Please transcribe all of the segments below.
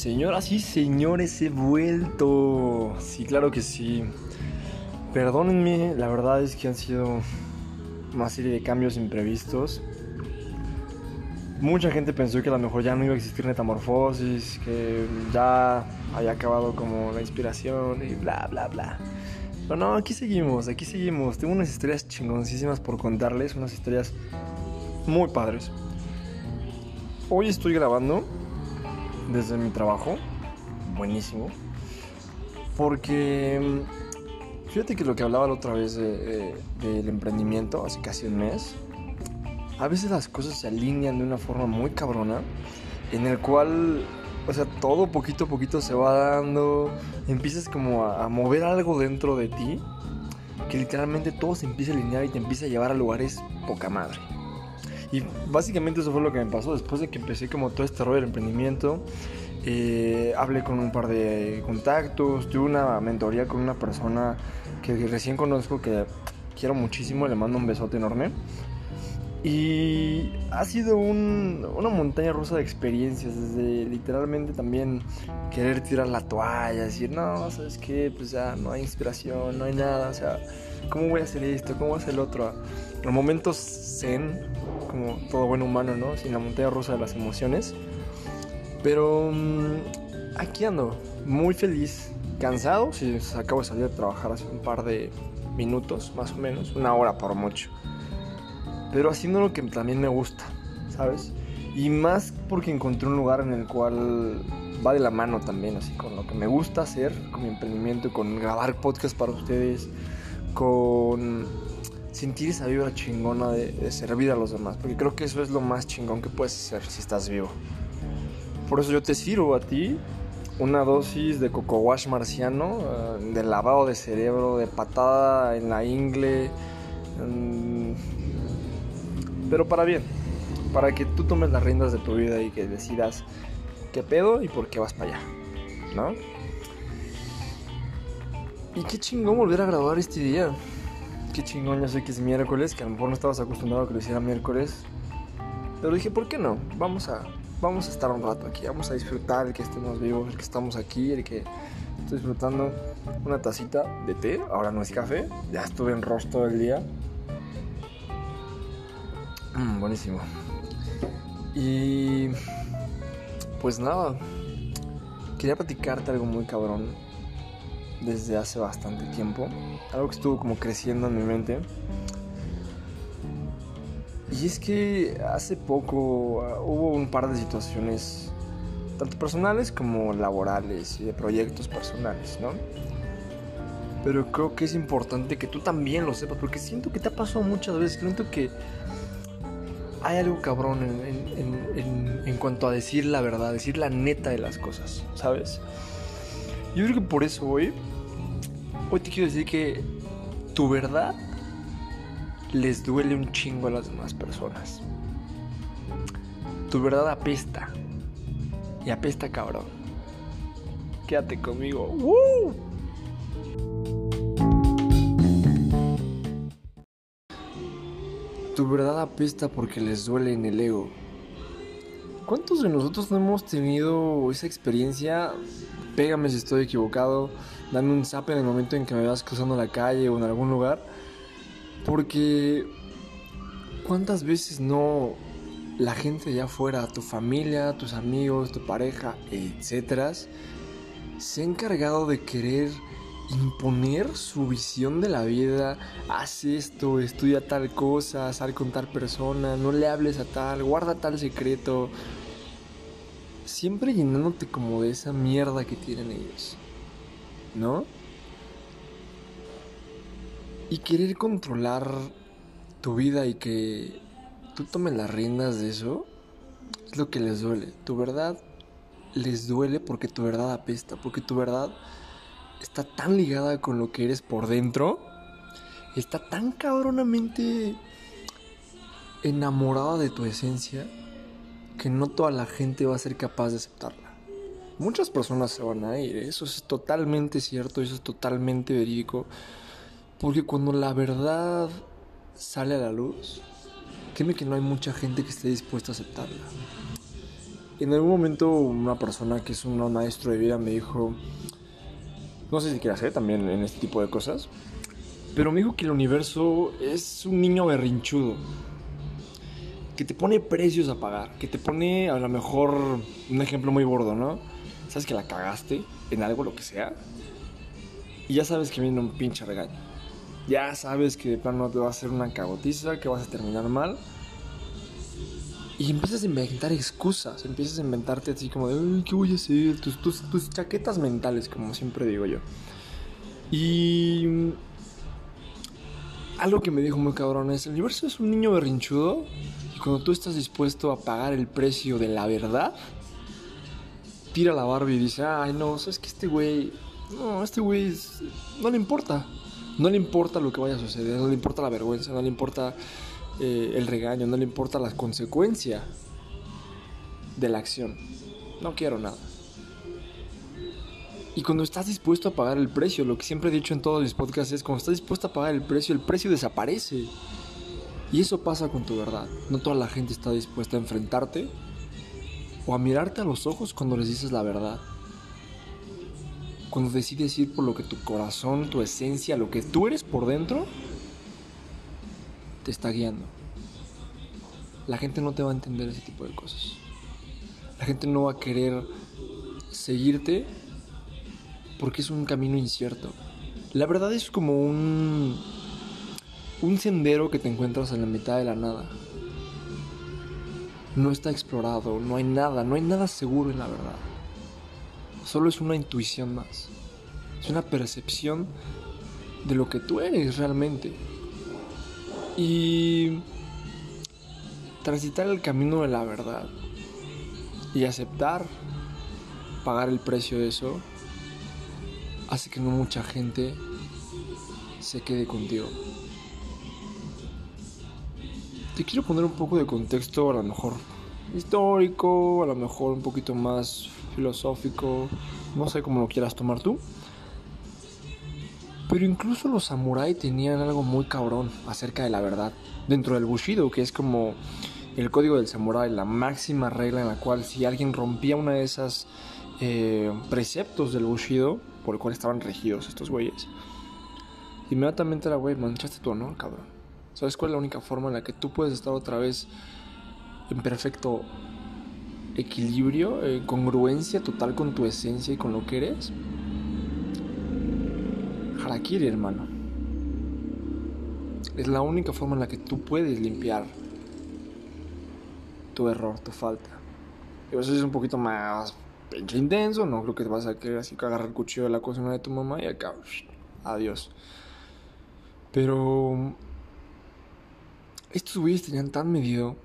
Señoras y señores, he vuelto. Sí, claro que sí. Perdónenme, la verdad es que han sido una serie de cambios imprevistos. Mucha gente pensó que a lo mejor ya no iba a existir metamorfosis, que ya había acabado como la inspiración y bla, bla, bla. Pero no, aquí seguimos, aquí seguimos. Tengo unas historias chingoncísimas por contarles, unas historias muy padres. Hoy estoy grabando desde mi trabajo. Buenísimo. Porque mm, fíjate que lo que hablaba la otra vez de, del emprendimiento, hace casi un mes, a veces las cosas se alinean de una forma muy cabrona, en el cual, o sea, todo poquito a poquito se va dando, empiezas como a, a mover algo dentro de ti, que literalmente todo se empieza a alinear y te empieza a llevar a lugares poca madre. Y básicamente eso fue lo que me pasó después de que empecé como todo este rollo del emprendimiento. Eh, hablé con un par de contactos, tuve una mentoría con una persona que recién conozco que quiero muchísimo, le mando un besote enorme. Y ha sido un, una montaña rusa de experiencias, desde literalmente también querer tirar la toalla, decir, no, ¿sabes qué? Pues ya no hay inspiración, no hay nada, o sea, ¿cómo voy a hacer esto? ¿Cómo voy a hacer el otro? Los momentos zen, como todo buen humano, ¿no? Sin la montaña rusa de las emociones. Pero mmm, aquí ando, muy feliz, cansado, si acabo de salir de trabajar hace un par de minutos, más o menos, una hora por mucho. Pero haciendo lo que también me gusta, ¿sabes? Y más porque encontré un lugar en el cual va de la mano también, así con lo que me gusta hacer, con mi emprendimiento, con grabar podcast para ustedes, con sentir esa vibra chingona de, de, servir a los demás, porque creo que eso es lo más chingón que puedes hacer si estás vivo. Por eso yo te sirvo a ti una dosis de coco wash marciano, uh, de lavado de cerebro, de patada en la ingle, um, pero para bien, para que tú tomes las riendas de tu vida y que decidas qué pedo y por qué vas para allá, ¿no? Y qué chingón volver a grabar este día qué chingón, ya sé que es miércoles, que a lo mejor no estabas acostumbrado a que lo hiciera miércoles. Pero dije, ¿por qué no? Vamos a, vamos a estar un rato aquí, vamos a disfrutar el que estemos vivos, el que estamos aquí, el que estoy disfrutando una tacita de té, ahora no es café, ya estuve en roast todo el día. Mm, buenísimo. Y pues nada, quería platicarte algo muy cabrón desde hace bastante tiempo. Algo que estuvo como creciendo en mi mente. Y es que hace poco uh, hubo un par de situaciones, tanto personales como laborales y de proyectos personales, ¿no? Pero creo que es importante que tú también lo sepas, porque siento que te ha pasado muchas veces. Siento que hay algo cabrón en, en, en, en cuanto a decir la verdad, decir la neta de las cosas, ¿sabes? Yo creo que por eso hoy, hoy te quiero decir que tu verdad les duele un chingo a las demás personas. Tu verdad apesta. Y apesta cabrón. Quédate conmigo. ¡Woo! Tu verdad apesta porque les duele en el ego. ¿Cuántos de nosotros no hemos tenido esa experiencia? Pégame si estoy equivocado. Dame un zap en el momento en que me veas cruzando la calle o en algún lugar. Porque ¿cuántas veces no la gente allá afuera, tu familia, tus amigos, tu pareja, etcétera, se ha encargado de querer imponer su visión de la vida? Haz esto, estudia tal cosa, sal con tal persona, no le hables a tal, guarda tal secreto. Siempre llenándote como de esa mierda que tienen ellos. ¿No? Y querer controlar tu vida y que tú tomes las riendas de eso es lo que les duele. Tu verdad les duele porque tu verdad apesta, porque tu verdad está tan ligada con lo que eres por dentro, está tan cabronamente enamorada de tu esencia que no toda la gente va a ser capaz de aceptarla. Muchas personas se van a ir, ¿eh? eso es totalmente cierto, eso es totalmente verídico. Porque cuando la verdad sale a la luz, créeme que no hay mucha gente que esté dispuesta a aceptarla. En algún momento una persona que es un maestro de vida me dijo, no sé si quiere hacer también en este tipo de cosas, pero me dijo que el universo es un niño berrinchudo, que te pone precios a pagar, que te pone a lo mejor un ejemplo muy gordo, ¿no? Sabes que la cagaste en algo, lo que sea, y ya sabes que viene un pinche regaño. Ya sabes que de plano te va a hacer una cagotiza, que vas a terminar mal. Y empiezas a inventar excusas, empiezas a inventarte así como de, ¿qué voy a hacer? Tus, tus, tus chaquetas mentales, como siempre digo yo. Y algo que me dijo muy cabrón es, el universo es un niño berrinchudo y cuando tú estás dispuesto a pagar el precio de la verdad, tira la barba y dice, ay no, sabes que este güey no, este güey no le importa. No le importa lo que vaya a suceder, no le importa la vergüenza, no le importa eh, el regaño, no le importa la consecuencia de la acción. No quiero nada. Y cuando estás dispuesto a pagar el precio, lo que siempre he dicho en todos mis podcasts es, cuando estás dispuesto a pagar el precio, el precio desaparece. Y eso pasa con tu verdad. No toda la gente está dispuesta a enfrentarte o a mirarte a los ojos cuando les dices la verdad. Cuando decides ir por lo que tu corazón, tu esencia, lo que tú eres por dentro, te está guiando. La gente no te va a entender ese tipo de cosas. La gente no va a querer seguirte porque es un camino incierto. La verdad es como un un sendero que te encuentras en la mitad de la nada. No está explorado, no hay nada, no hay nada seguro en la verdad solo es una intuición más. Es una percepción de lo que tú eres realmente. Y transitar el camino de la verdad y aceptar pagar el precio de eso hace que no mucha gente se quede contigo. Te quiero poner un poco de contexto, a lo mejor histórico, a lo mejor un poquito más filosófico, no sé cómo lo quieras tomar tú. Pero incluso los samuráis tenían algo muy cabrón acerca de la verdad. Dentro del Bushido, que es como el código del samurái, la máxima regla en la cual si alguien rompía una de esas eh, preceptos del Bushido, por el cual estaban regidos estos güeyes, inmediatamente era, güey, manchaste tu honor, cabrón. ¿Sabes cuál es la única forma en la que tú puedes estar otra vez en perfecto equilibrio, eh, congruencia total con tu esencia y con lo que eres. Harakiri, hermano. Es la única forma en la que tú puedes limpiar tu error, tu falta. Y eso es un poquito más intenso, no creo que te vas a querer así que agarrar el cuchillo de la cocina de tu mamá y acá, adiós. Pero estos güeyes tenían tan medido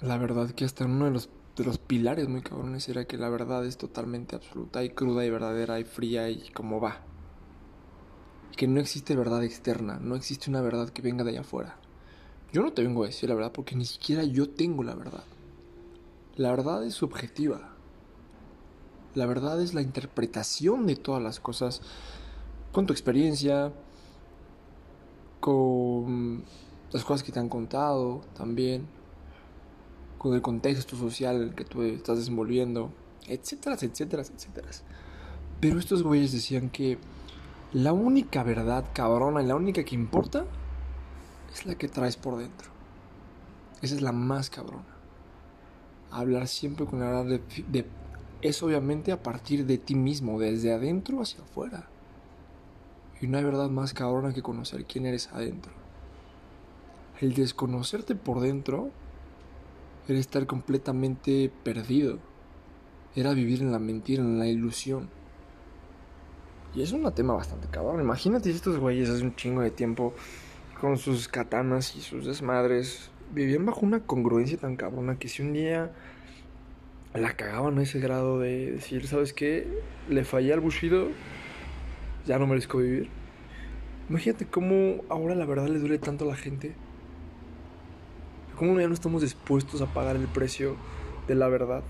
la verdad que hasta uno de los, de los pilares muy cabrones era que la verdad es totalmente absoluta y cruda y verdadera y fría y como va. que no existe verdad externa, no existe una verdad que venga de allá afuera. Yo no te vengo a decir la verdad porque ni siquiera yo tengo la verdad. La verdad es subjetiva. La verdad es la interpretación de todas las cosas con tu experiencia, con las cosas que te han contado también, con el contexto social que tú estás desenvolviendo, etcétera, etcétera, etcétera. Pero estos güeyes decían que la única verdad cabrona y la única que importa es la que traes por dentro. Esa es la más cabrona. Hablar siempre con la verdad es obviamente a partir de ti mismo, desde adentro hacia afuera. Y no hay verdad más cabrona que conocer quién eres adentro. El desconocerte por dentro era estar completamente perdido. Era vivir en la mentira, en la ilusión. Y es un tema bastante cabrón. Imagínate si estos güeyes hace un chingo de tiempo con sus katanas y sus desmadres vivían bajo una congruencia tan cabrona que si un día la cagaban a ese grado de decir, ¿sabes qué? Le fallé al Bushido, ya no merezco vivir. Imagínate cómo ahora la verdad le duele tanto a la gente. ¿Cómo ya no estamos dispuestos a pagar el precio de la verdad?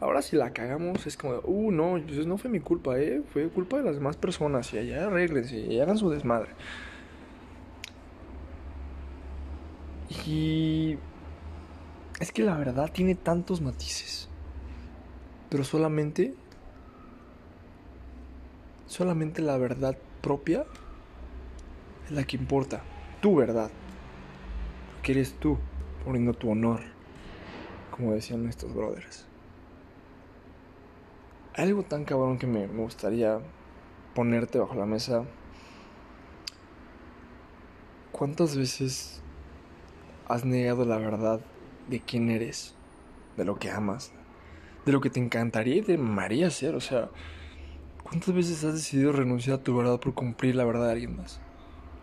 Ahora si la cagamos es como, uh, no, pues no fue mi culpa, ¿eh? Fue culpa de las demás personas y allá arreglense y hagan su desmadre. Y Es que la verdad tiene tantos matices. Pero solamente... Solamente la verdad propia es la que importa. Tu verdad. Porque eres tú poniendo tu honor. Como decían estos brothers. Algo tan cabrón que me, me gustaría ponerte bajo la mesa. ¿Cuántas veces has negado la verdad de quién eres, de lo que amas, de lo que te encantaría y te amaría ser? O sea, ¿cuántas veces has decidido renunciar a tu verdad por cumplir la verdad de alguien más?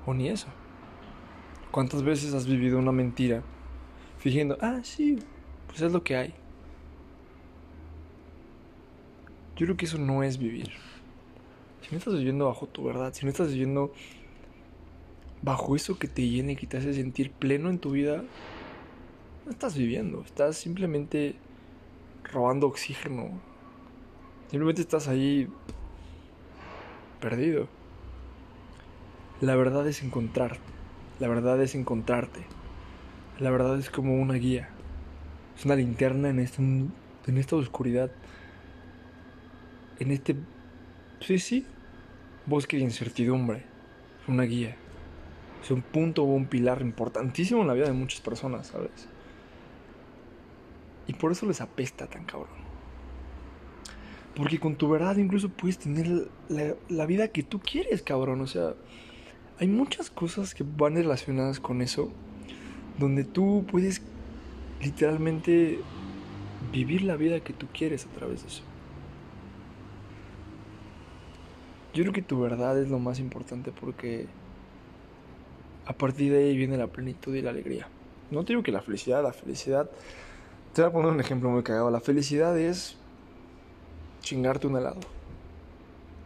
O ni eso. ¿Cuántas veces has vivido una mentira fingiendo, ah, sí, pues es lo que hay? Yo creo que eso no es vivir. Si no estás viviendo bajo tu verdad, si no estás viviendo bajo eso que te llena y que te hace sentir pleno en tu vida, no estás viviendo, estás simplemente robando oxígeno. Simplemente estás ahí perdido. La verdad es encontrar, la verdad es encontrarte. La verdad es como una guía. Es una linterna en esta, en esta oscuridad. En este, sí, sí, bosque de incertidumbre. Es una guía. Es un punto o un pilar importantísimo en la vida de muchas personas, ¿sabes? Y por eso les apesta tan cabrón. Porque con tu verdad incluso puedes tener la, la, vida que tú quieres, cabrón. O sea, hay muchas cosas que van relacionadas con eso. Donde tú puedes literalmente vivir la vida que tú quieres a través de eso. Yo creo que tu verdad es lo más importante porque a partir de ahí viene la plenitud y la alegría. No te digo que la felicidad, la felicidad. Te voy a poner un ejemplo muy cagado. La felicidad es chingarte un helado.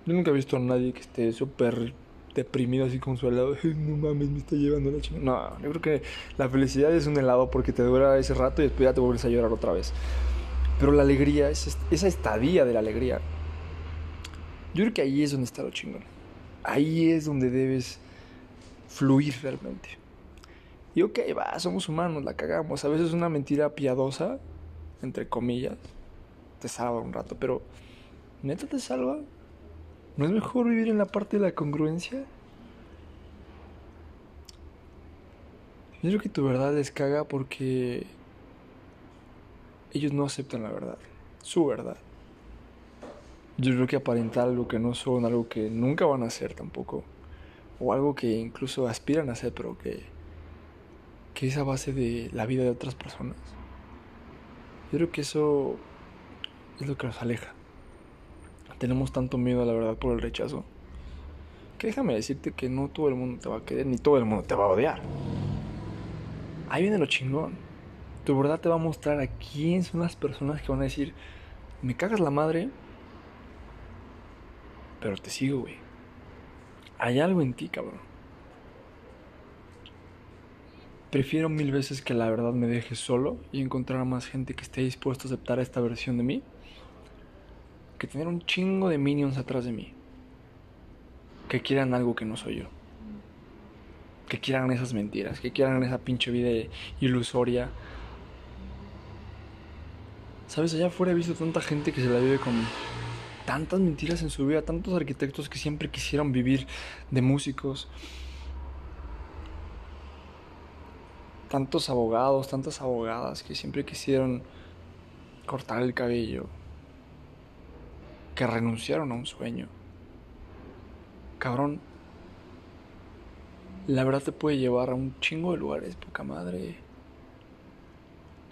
Yo nunca he visto a nadie que esté súper deprimido así con su helado. No mames, me está llevando la chingada. No, yo creo que la felicidad es un helado porque te dura ese rato y después ya te vuelves a llorar otra vez. Pero la alegría, esa estadía de la alegría, yo creo que ahí es donde está lo chingón. Ahí es donde debes fluir realmente. Y ok, va, somos humanos, la cagamos. A veces una mentira piadosa, entre comillas, te salva un rato, pero ¿neta te salva? ¿No es mejor vivir en la parte de la congruencia? Yo creo que tu verdad les caga porque ellos no aceptan la verdad, su verdad. Yo creo que aparentar algo que no son, algo que nunca van a ser tampoco o algo que incluso aspiran a hacer, pero que, que es a base de la vida de otras personas. Yo creo que eso es lo que nos aleja. Tenemos tanto miedo la verdad por el rechazo. Que déjame decirte que no todo el mundo te va a querer, ni todo el mundo te va a odiar. Ahí viene lo chingón. Tu verdad te va a mostrar a quién son las personas que van a decir, me cagas la madre, pero te sigo, güey. Hay algo en ti, cabrón. Prefiero mil veces que la verdad me deje solo y encontrar a más gente que esté dispuesto a aceptar esta versión de mí que tener un chingo de minions atrás de mí que quieran algo que no soy yo. Que quieran esas mentiras, que quieran esa pinche vida ilusoria. ¿Sabes? Allá afuera he visto tanta gente que se la vive con tantas mentiras en su vida, tantos arquitectos que siempre quisieron vivir de músicos, tantos abogados, tantas abogadas que siempre quisieron cortar el cabello, que renunciaron a un sueño. Cabrón, la verdad te puede llevar a un chingo de lugares, poca madre.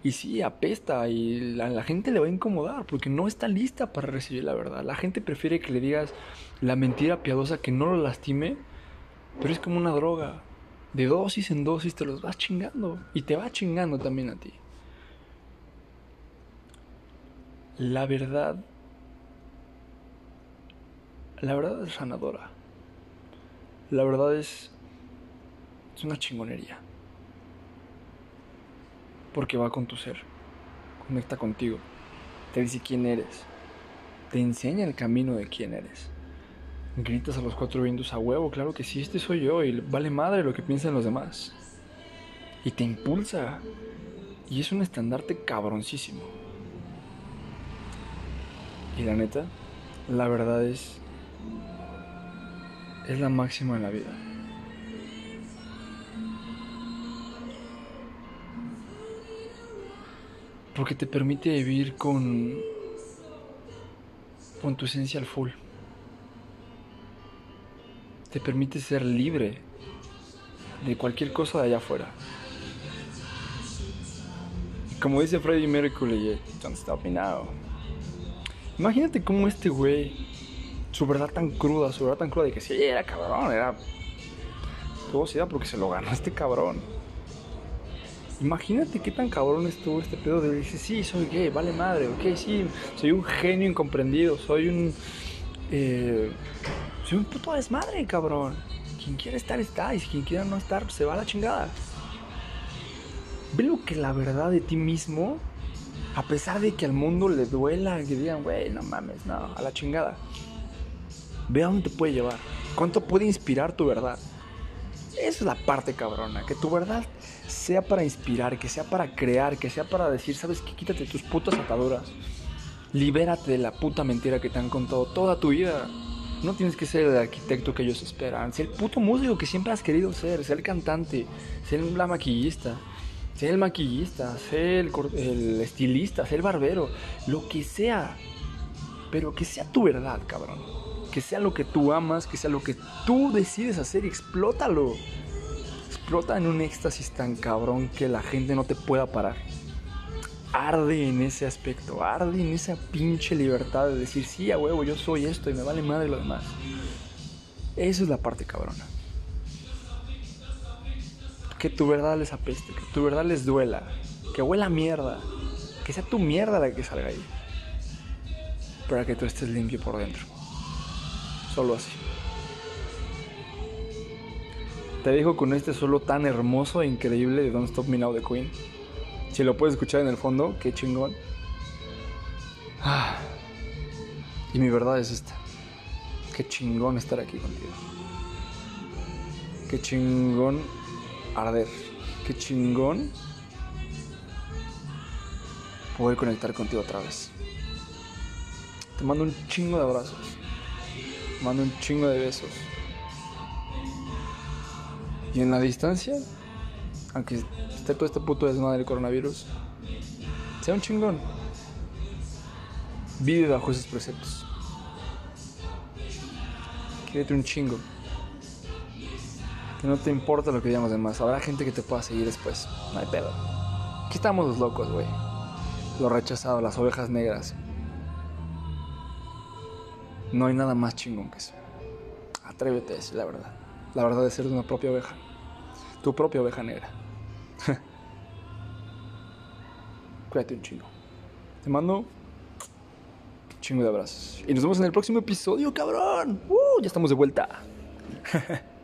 Y sí, apesta y la, la, gente le va a incomodar porque no está lista para recibir la verdad. La gente prefiere que le digas la mentira piadosa que no lo lastime, pero es como una droga. De dosis en dosis te los vas chingando y te va chingando también a ti. La verdad, la verdad es sanadora. La verdad es, es una chingonería porque va con tu ser. Conecta contigo. Te dice quién eres. Te enseña el camino de quién eres. Gritas a los cuatro vientos a huevo, claro que sí, este soy yo y vale madre lo que piensan los demás. Y te impulsa. Y es un estandarte cabroncísimo. Y la neta, la verdad es. Es la máxima en la vida. Porque te permite vivir con. con tu esencia al full. Te permite ser libre de cualquier cosa de allá afuera. Como dice Freddie Mercury, don't stop me now. Imagínate cómo este güey, su verdad tan cruda, su verdad tan cruda de que sí, era cabrón, era. Todo se da porque se lo ganó este cabrón. Imagínate qué tan cabrón estuvo este pedo de decir, sí, soy gay, vale madre, ok, sí, soy un genio incomprendido, soy un. Eh, soy un puto desmadre, cabrón. Quien quiere estar, está, y quien quiera no estar, se va a la chingada. Ve lo que la verdad de ti mismo a pesar de que al mundo le duela, que digan, güey, no mames, no, a la chingada. Ve a dónde te puede llevar. ¿Cuánto puede inspirar tu verdad? Esa es la parte cabrona. Que tu verdad sea para inspirar, que sea para crear, que sea para decir, ¿sabes qué? Quítate tus putas ataduras. Libérate de la puta mentira que te han contado toda tu vida. No tienes que ser el arquitecto que ellos esperan. Ser el puto músico que siempre has querido ser. Ser el cantante. Ser la maquillista Sé el maquillista, sé el, el estilista, sé el barbero, lo que sea. Pero que sea tu verdad, cabrón. Que sea lo que tú amas, que sea lo que tú decides hacer y explótalo. Explota en un éxtasis tan cabrón que la gente no te pueda parar. Arde en ese aspecto, arde en esa pinche libertad de decir, sí, a huevo, yo soy esto y me vale madre lo demás. Esa es la parte cabrona que tu verdad les apeste, que tu verdad les duela, que huela mierda, que sea tu mierda la que salga ahí, para que tú estés limpio por dentro. Solo así. Te dejo con este solo tan hermoso e increíble de Don't Stop Me Now de Queen. Si lo puedes escuchar en el fondo, qué chingón. Ah. Y mi verdad es esta. Qué chingón estar aquí contigo. Qué chingón arder. Qué chingón poder conectar contigo otra vez. Te mando un chingo de abrazos. Mando un chingo de besos. Y en la distancia, aunque esté todo este puto desmadre del coronavirus, sea un chingón. Vive bajo esos preceptos. Quédate un chingo no te importa lo que digan los demás. Habrá gente que te pueda seguir después. No hay pedo. Aquí estamos los locos, güey. Los rechazados, las ovejas negras. No hay nada más chingón que eso. Atrévete a decir la verdad. La verdad de ser una propia oveja. Tu propia oveja negra. Cuídate un chingo. Te mando un chingo de abrazos. Y nos vemos en el próximo episodio, cabrón. Uh, ya estamos de vuelta.